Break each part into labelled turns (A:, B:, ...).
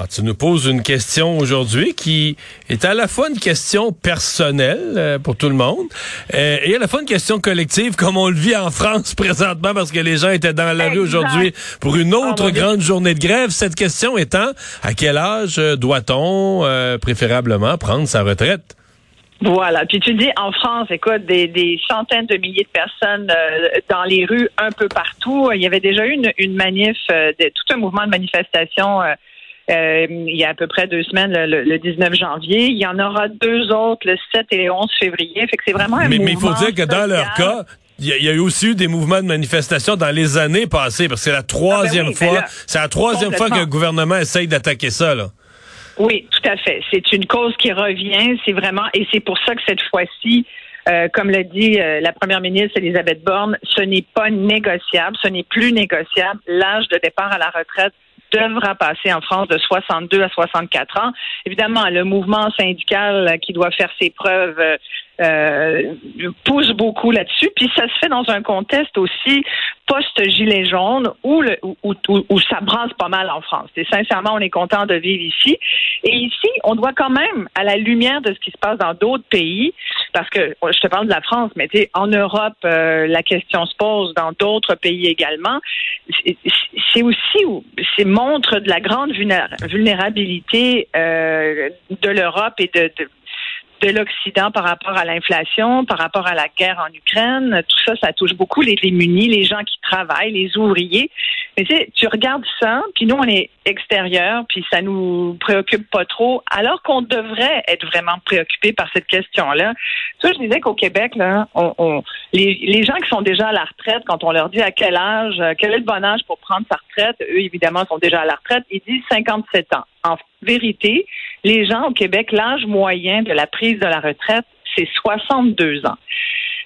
A: Alors, tu nous poses une question aujourd'hui qui est à la fois une question personnelle euh, pour tout le monde euh, et à la fois une question collective comme on le vit en France présentement parce que les gens étaient dans la rue aujourd'hui pour une autre
B: Oh, mon Dieu.
A: grande journée de grève. Cette question étant, à quel âge euh, doit-on euh, préférablement prendre sa retraite?
B: Voilà. Puis tu dis en France, écoute, des, des centaines de milliers de personnes euh, dans les rues un peu partout. Il y avait déjà eu une, une manif, euh, de, tout un mouvement de manifestation. euh, euh, il y a à peu près deux semaines, le, le- le 19 janvier. Il y en aura deux autres le 7 et le 11 février. Fait que c'est vraiment un
A: Mais mais il faut dire que dans leur cas, il y, a- eu aussi eu des mouvements de manifestation dans les années passées parce que c'est la troisième
B: Ah ben oui,
A: fois,
B: ben
A: c'est la troisième fois que le gouvernement essaye d'attaquer ça là.
B: Oui, tout à fait. C'est une cause qui revient. C'est vraiment, et c'est pour ça que cette fois-ci, euh, comme l'a dit euh, la première ministre Elisabeth Borne, ce n'est pas négociable, ce n'est plus négociable. L'âge de départ à la retraite devra passer en France de 62 à 64 ans. Évidemment, le mouvement syndical qui doit faire ses preuves euh, pousse beaucoup là-dessus. Puis ça se fait dans un contexte aussi post-gilet jaune où, le, où, où, où ça brasse pas mal en France. Et sincèrement, on est content de vivre ici. Et ici, on doit quand même, à la lumière de ce qui se passe dans d'autres pays, parce que je te parle de la France, mais en Europe, euh, la question se pose dans d'autres pays également. C'est- aussi, c'est montre de la grande vulnéra- vulnérabilité euh, de l'Europe et de, de de l'Occident par rapport à l'inflation, par rapport à la guerre en Ukraine. Tout ça, ça touche beaucoup les démunis, les gens qui travaillent, les ouvriers. Mais tu sais, tu regardes ça, puis nous, on est extérieurs, puis ça nous préoccupe pas trop, alors qu'on devrait être vraiment préoccupés par cette question-là. Tu je disais qu'au Québec, là, les, les gens qui sont déjà à la retraite, quand on leur dit à quel âge, euh, quel est le bon âge pour prendre sa retraite, eux, évidemment, sont déjà à la retraite, ils disent 57 ans. En vérité, les gens au Québec, l'âge moyen de la prise de la retraite, c'est 62 ans.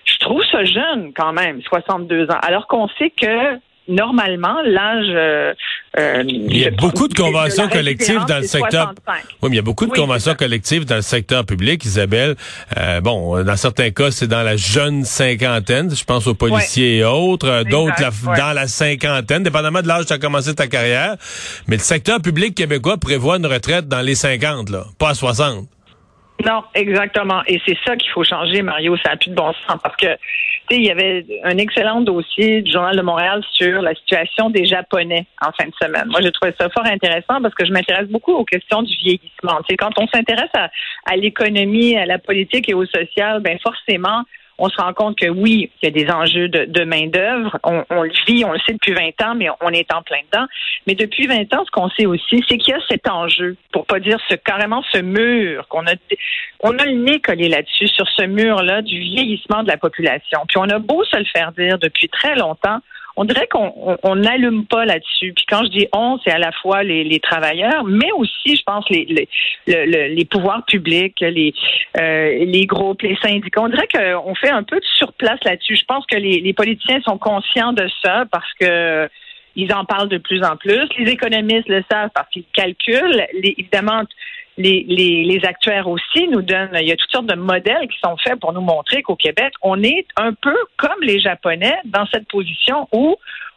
B: Je trouve ça jeune quand même, 62 ans, alors qu'on sait que normalement, l'âge... euh, euh,
A: Il y a beaucoup de conventions collectives dans le secteur.
B: 65.
A: Oui, mais il y a beaucoup de
B: Oui,
A: conventions collectives dans le secteur public, Isabelle. Euh, bon, dans certains cas, c'est dans la jeune cinquantaine, je pense aux policiers et autres. Euh, D'autres,
B: ouais.
A: dans la cinquantaine, dépendamment de l'âge où tu as commencé ta carrière. Mais le secteur public québécois prévoit une retraite dans les 50, là, pas à 60.
B: Non, exactement. Et c'est ça qu'il faut changer, Mario. Ça n'a plus de bon sens parce que, il y avait un excellent dossier du Journal de Montréal sur la situation des Japonais en fin de semaine. Moi, j'ai trouvé ça fort intéressant parce que je m'intéresse beaucoup aux questions du vieillissement. Tu quand on s'intéresse à, à l'économie, à la politique et au social, ben forcément, on se rend compte que oui, il y a des enjeux de, main-d'œuvre. On, on le vit, on le sait depuis 20 ans, mais on est en plein dedans. Mais depuis 20 ans, ce qu'on sait aussi, c'est qu'il y a cet enjeu, pour pas dire ce carrément ce mur qu'on a on a le nez collé là-dessus, sur ce mur-là du vieillissement de la population. Puis on a beau se le faire dire depuis très longtemps, on dirait qu'on on- on n'allume pas là-dessus. Puis quand je dis on, c'est à la fois les, les travailleurs, mais aussi, je pense, les, les, le- le- les pouvoirs publics, les, euh, les groupes, les syndicats. On dirait qu'on fait un peu de surplace là-dessus. Je pense que les, les politiciens sont conscients de ça parce que ils en parlent de plus en plus. Les économistes le savent parce qu'ils calculent. Évidemment, les, les, les actuaires aussi nous donnent, il y a toutes sortes de modèles qui sont faits pour nous montrer qu'au Québec, on est un peu comme les Japonais dans cette position où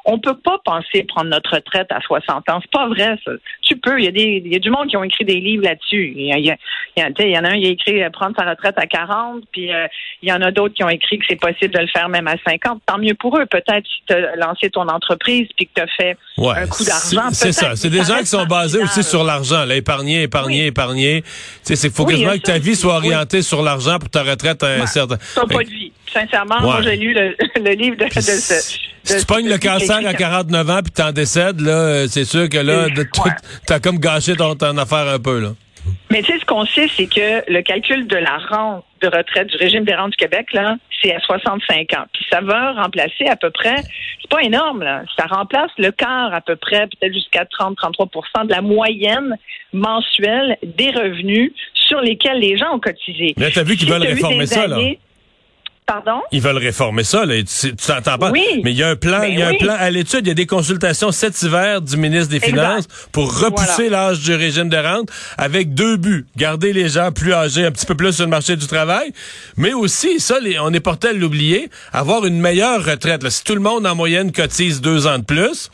B: on peut pas penser prendre notre retraite à 60 ans. C'est pas vrai, ça. Tu peux. Il y a des, il y a du monde qui ont écrit des livres là-dessus. Il y, a, il y, a, il y a- tu sais, il y en a un qui a écrit euh, prendre sa retraite à 40, puis euh, il y en a d'autres qui ont écrit que c'est possible de le faire même à 50. Tant mieux pour eux. Peut-être si tu as lancé ton entreprise puis que tu as fait
A: Ouais,
B: un coup d'argent.
A: C'est ça. C'est des gens qui sont basés aussi sur l'argent, épargner, épargner,
B: Oui.
A: épargner. Faut
B: Oui, il
A: quasiment
B: a
A: que ta vie soit
B: Oui.
A: orientée sur l'argent pour ta retraite à un
B: Ouais.
A: certain.
B: Pas de vie. Sincèrement, moi, j'ai lu le, le livre de, ce.
A: Si tu pognes le cancer à 49 ans puis t'en décèdes, là, euh, c'est sûr que là,
B: ouais.
A: t'as comme gâché ton, ton affaire un peu, là.
B: Mais tu sais, ce qu'on sait, c'est que le calcul de la rente de retraite du régime des rentes du Québec, là, c'est à 65 ans. Puis ça va remplacer à peu près, c'est pas énorme, là, ça remplace le quart à peu près, peut-être jusqu'à 30-33% de la moyenne mensuelle des revenus sur lesquels les gens ont cotisé.
A: Mais t'as vu qu'ils
B: Si
A: veulent réformer ça, là.
B: Pardon?
A: Ils veulent réformer ça, là. Tu t'entends pas?
B: Oui.
A: Mais il y a un plan,
B: Ben
A: il y a un plan à l'étude. Il y a des consultations cet hiver du ministre des
B: Exact.
A: Finances pour repousser l'âge du régime de rente avec deux buts. Garder les gens plus âgés un petit peu plus sur le marché du travail, mais aussi, ça, les- on est porté à l'oublier, avoir une meilleure retraite. là. Si tout le monde en moyenne cotise deux ans de plus,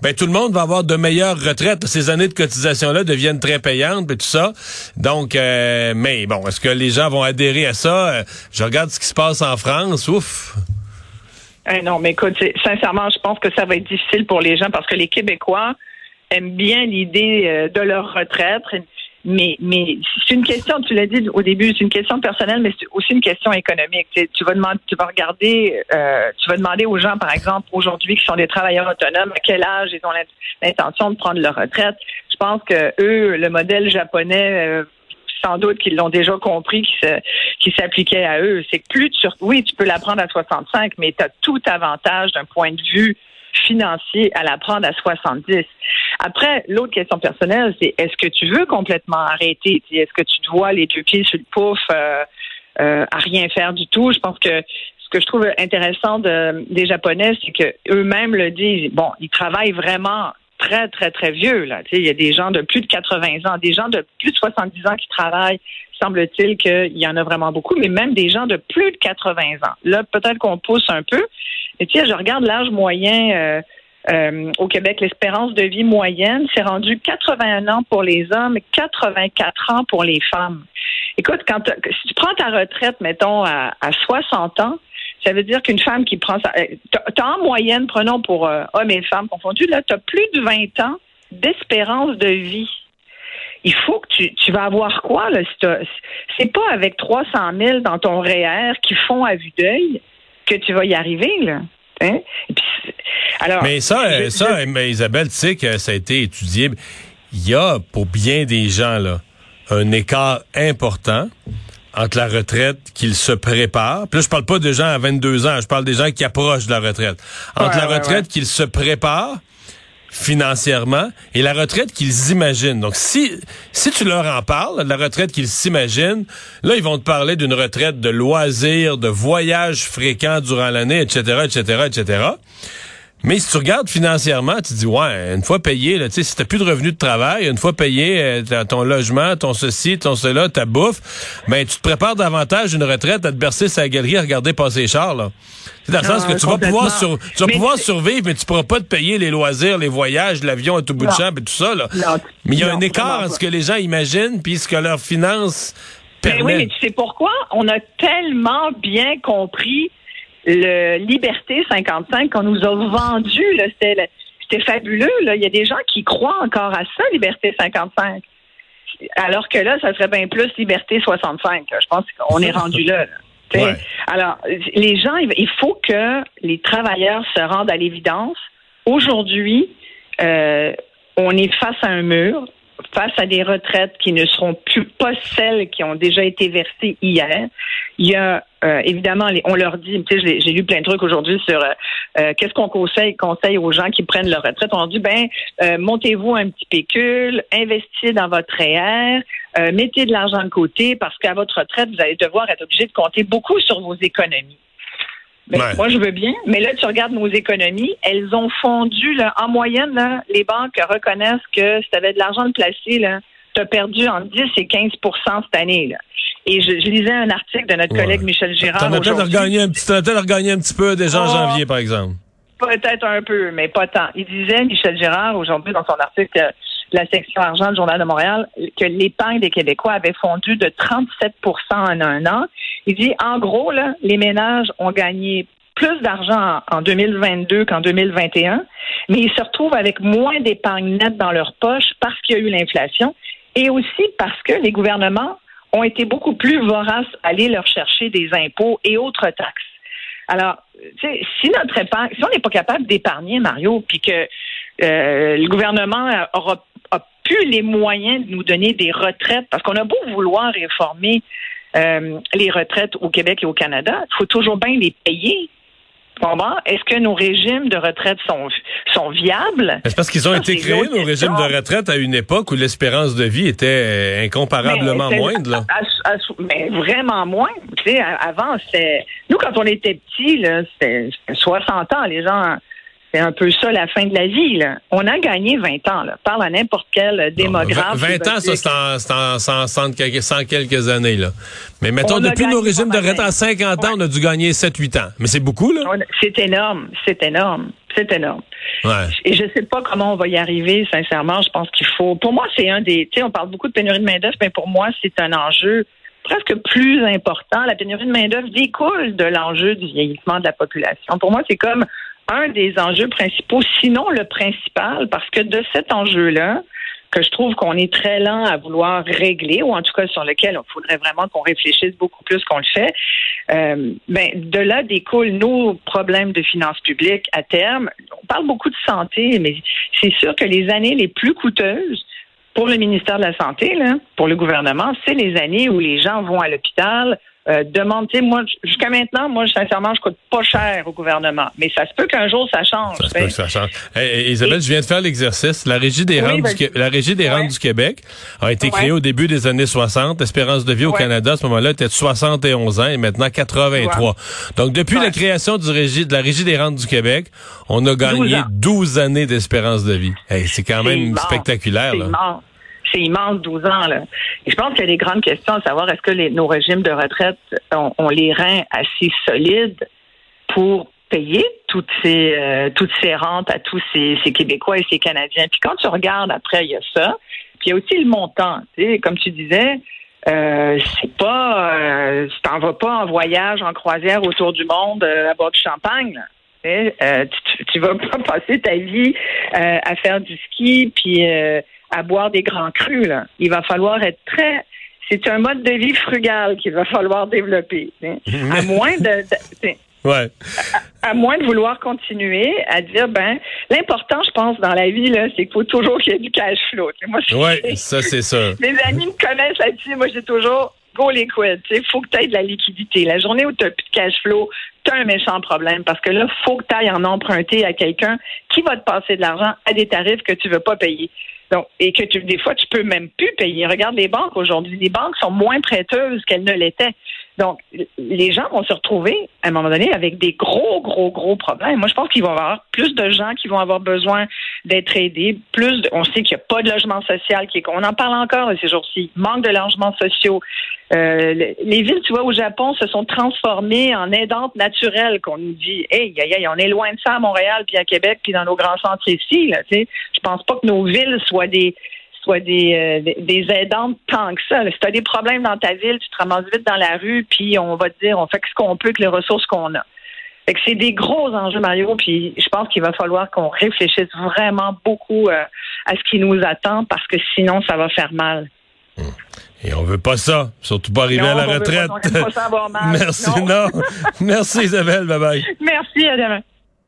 A: ben tout le monde va avoir de meilleures retraites. Ces années de cotisation-là deviennent très payantes, et tout ça. Donc, euh, mais bon, est-ce que les gens vont adhérer à ça? Euh, Je regarde ce qui se passe en France. Ouf!
B: Eh non, mais écoute, sincèrement, je pense que ça va être difficile pour les gens parce que les Québécois aiment bien l'idée euh, de leur retraite. Mais, c'est une question, tu l'as dit au début, c'est une question personnelle, mais c'est aussi une question économique. Tu, vas demander, tu vas regarder, euh, tu vas demander aux gens, par exemple, aujourd'hui, qui sont des travailleurs autonomes, à quel âge ils ont l'int- l'intention de prendre leur retraite. Je pense que eux, le modèle japonais, euh, sans doute qu'ils l'ont déjà compris, qui s'appliquait à eux. C'est que plus tu, oui, tu peux la prendre à 65, mais tu as tout avantage d'un point de vue financier à la prendre à 70. Après, l'autre question personnelle, c'est est-ce que tu veux complètement arrêter? Est-ce que tu te vois les deux pieds sur le pouf euh, euh, à rien faire du tout? Je pense que ce que je trouve intéressant de- des Japonais, c'est que eux-mêmes le disent. Bon, ils travaillent vraiment très, très, très vieux. Là. Il y a des gens de plus de 80 ans, des gens de plus de 70 ans qui travaillent. Semble-t-il qu'il y en a vraiment beaucoup, mais même des gens de plus de 80 ans. Là, peut-être qu'on pousse un peu. Mais tu sais, je regarde l'âge moyen euh, euh, au Québec, l'espérance de vie moyenne, c'est rendu 81 ans pour les hommes, 84 ans pour les femmes. Écoute, quand si tu prends ta retraite, mettons, à 60 ans, ça veut dire qu'une femme qui prend sa... euh, T'as t'as en moyenne, prenons pour euh, hommes et femmes confondus, là, tu as plus de 20 ans d'espérance de vie. Il faut que tu, tu vas avoir quoi, là? si t'as- C'est pas avec 300 000 dans ton REER qui font à vue d'œil que tu vas y arriver, là. Hein? Puis, alors,
A: Mais ça,
B: je-
A: euh, ça, mais Isabelle, tu sais que ça a été étudié. Il y a, pour bien des gens, là, un écart important entre la retraite qu'ils se préparent. Puis là, je parle pas de gens à 22 ans, je parle des gens qui approchent de la retraite. Entre
B: Ouais,
A: la
B: ouais,
A: retraite
B: ouais.
A: qu'ils se préparent financièrement et la retraite qu'ils imaginent. Donc, si, si tu leur en parles, de la retraite qu'ils s'imaginent, là, ils vont te parler d'une retraite de loisirs, de voyages fréquents durant l'année, etc., etc., etc. Mais si tu regardes financièrement, tu dis ouais, une fois payé, là, tu sais, si t'as plus de revenus de travail, une fois payé euh, ton logement, ton ceci, ton cela, ta bouffe, ben tu te prépares davantage une retraite à te bercer sa galerie à regarder passer les chars là. C'est dans le sens que tu vas pouvoir sur, tu vas
B: Mais
A: pouvoir survivre, mais tu pourras pas te payer les loisirs, les voyages, l'avion à tout bout de champ et tout ça là.
B: Non,
A: mais il y a
B: non,
A: un écart entre ce que les gens imaginent puis ce que leurs finances
B: Mais oui,
A: permettent.
B: mais tu sais pourquoi? On a tellement bien compris le Liberté 55 qu'on nous a vendu. C'était le- c'était fabuleux. Là. Il y a des gens qui croient encore à ça, Liberté 55. Alors que là, ça serait bien plus Liberté 65. là. Je pense qu'on est rendu là.
A: Ouais.
B: Alors, les gens, il il faut que les travailleurs se rendent à l'évidence. Aujourd'hui, euh, on est face à un mur, face à des retraites qui ne seront plus pas celles qui ont déjà été versées hier. Il y a euh, évidemment, on leur dit, j'ai lu plein de trucs aujourd'hui sur euh, euh, qu'est-ce qu'on conseille, conseille aux gens qui prennent leur retraite. On leur dit, ben, montez-vous un petit pécule, investissez dans votre REER, mettez de l'argent de côté parce qu'à votre retraite, vous allez devoir être obligé de compter beaucoup sur vos économies. Ben,
A: Ouais.
B: Moi, je veux bien, mais là, tu regardes nos économies, elles ont fondu. Là, en moyenne, là, les banques reconnaissent que si tu avais de l'argent de placer, tu as perdu entre 10 et 15% cette année. Là. Et je, je lisais un article de notre
A: Ouais.
B: collègue Michel Girard.
A: T'en as peut-être regagné un petit, t'en as peut-être regagné un petit peu déjà en
B: Oh.
A: janvier, par exemple.
B: Peut-être un peu, mais pas tant. Il disait, Michel Girard, aujourd'hui, dans son article la section argent du Journal de Montréal, que l'épargne des Québécois avait fondu de 37% en un an. Il dit, en gros, là, les ménages ont gagné plus d'argent en en 2022 qu'en 2021, mais ils se retrouvent avec moins d'épargne nette dans leur poche parce qu'il y a eu l'inflation et aussi parce que les gouvernements ont été beaucoup plus voraces à aller leur chercher des impôts et autres taxes. Alors, si notre épargne, si on n'est pas capable d'épargner, Mario, puis que euh, le gouvernement aura plus les moyens de nous donner des retraites, parce qu'on a beau vouloir réformer euh, les retraites au Québec et au Canada, il faut toujours bien les payer. Est-ce que nos régimes de retraite sont, sont viables?
A: C'est parce qu'ils ont
B: Ça,
A: été créés, nos régimes de retraite, à une époque où l'espérance de vie était euh, incomparablement
B: Mais
A: moindre. Là.
B: à- à- mais vraiment moins. Tu sais, avant, c'était. Nous, quand on était petits, c'était 60 ans. Les gens. C'est un peu ça la fin de la vie. Là. On a gagné 20 ans. Là. Parle à n'importe quel démographe.
A: 20
B: qui va
A: ans, ça, c'est en, c'est en- c'est en cent quelques, cent quelques années. Là. Mais mettons, depuis nos régimes de retraite à 50 ans, on a dû gagner 7-8 ans. Mais c'est beaucoup, là.
B: C'est énorme, c'est énorme, c'est énorme.
A: Ouais.
B: Et je sais pas comment on va y arriver, sincèrement. Je pense qu'il faut. Pour moi, c'est un des. Tu sais, on parle beaucoup de pénurie de main-d'œuvre, mais pour moi, c'est un enjeu presque plus important. La pénurie de main-d'œuvre découle de l'enjeu du vieillissement de la population. Pour moi, c'est comme un des enjeux principaux, sinon le principal, parce que de cet enjeu-là, que je trouve qu'on est très lent à vouloir régler, ou en tout cas sur lequel il faudrait vraiment qu'on réfléchisse beaucoup plus qu'on le fait. Euh, ben, de là découlent nos problèmes de finances publiques à terme. On parle beaucoup de santé, mais c'est sûr que les années les plus coûteuses pour le ministère de la Santé, pour le gouvernement, c'est les années où les gens vont à l'hôpital, euh, tu sais, moi, jusqu'à maintenant, moi, sincèrement, je coûte pas cher au gouvernement. Mais ça se peut qu'un jour, ça change.
A: Ça se peut que ça change. Hey, Isabelle, je viens de faire l'exercice. La Régie des,
B: Oui,
A: rentes, du, la Régie des
B: Ouais.
A: rentes du Québec a été
B: Ouais.
A: créée au début des années 60. L'espérance de vie au
B: Ouais.
A: Canada, à ce moment-là, était de 71 ans et maintenant 83. Donc, depuis la création du régie, de la Régie des rentes du Québec, on a gagné
B: 12 ans.
A: 12 années d'espérance de vie. Hey, c'est quand même spectaculaire.
B: C'est
A: Là.
B: C'est immense, 12 ans. Là. Et je pense qu'il y a des grandes questions à savoir est-ce que nos régimes de retraite ont, les reins assez solides pour payer toutes ces euh, toutes ces rentes à tous ces, Québécois et ces Canadiens? Puis quand tu regardes après, il y a ça. Puis il y a aussi le montant. Comme tu disais, euh, c'est pas euh, tu t'en vas pas en voyage en croisière autour du monde à bord du champagne. Tu tu, vas pas passer ta vie à faire du ski puis à boire des grands crus. Là. Il va falloir être très. C'est un mode de vie frugal qu'il va falloir développer. sais. À moins de,
A: Ouais.
B: à moins de vouloir continuer à dire ben l'important je pense dans la vie là c'est qu'il faut toujours qu'il y ait du cash flow. Tu sais, Moi,
A: Ouais, ça, c'est ça.
B: mes amis me connaissent là-dessus. Moi, j'ai toujours go liquid. Il faut que tu aies de la liquidité. La journée où tu n'as plus de cash flow, tu as un méchant problème parce que là, faut que tu ailles en emprunter à quelqu'un qui va te passer de l'argent à des tarifs que tu veux pas payer. Donc, et que tu, des fois, tu peux même plus payer. Regarde les banques aujourd'hui. Les banques sont moins prêteuses qu'elles ne l'étaient. Donc, les gens vont se retrouver, à un moment donné, avec des gros, gros, gros problèmes. Moi, je pense qu'il va y avoir plus de gens qui vont avoir besoin d'être aidés. Plus de- on sait qu'il n'y a pas de logement social. Qui est, on en parle encore ces jours-ci. Manque de logements sociaux. Euh, le- les villes, tu vois, au Japon, se sont transformées en aidantes naturelles, qu'on nous dit. Hey, aïe, aïe, on est loin de ça à Montréal, puis à Québec, puis dans nos grands centres ici. Là, tu sais. Je pense pas que nos villes soient des soient des, euh, des- des aidantes tant que ça. Si tu as des problèmes dans ta ville, tu te ramasses vite dans la rue, puis on va te dire, on fait ce qu'on peut avec les ressources qu'on a. Fait que c'est des gros enjeux, Mario, puis je pense qu'il va falloir qu'on réfléchisse vraiment beaucoup euh, à ce qui nous attend, parce que sinon, ça va faire mal.
A: Et on veut pas ça. Surtout pas arriver
B: Non,
A: à la
B: on veut pas-
A: retraite.
B: on aime pas ça avoir mal.
A: Merci,
B: Non.
A: non. Merci, Isabelle. Bye bye.
B: Merci, à demain.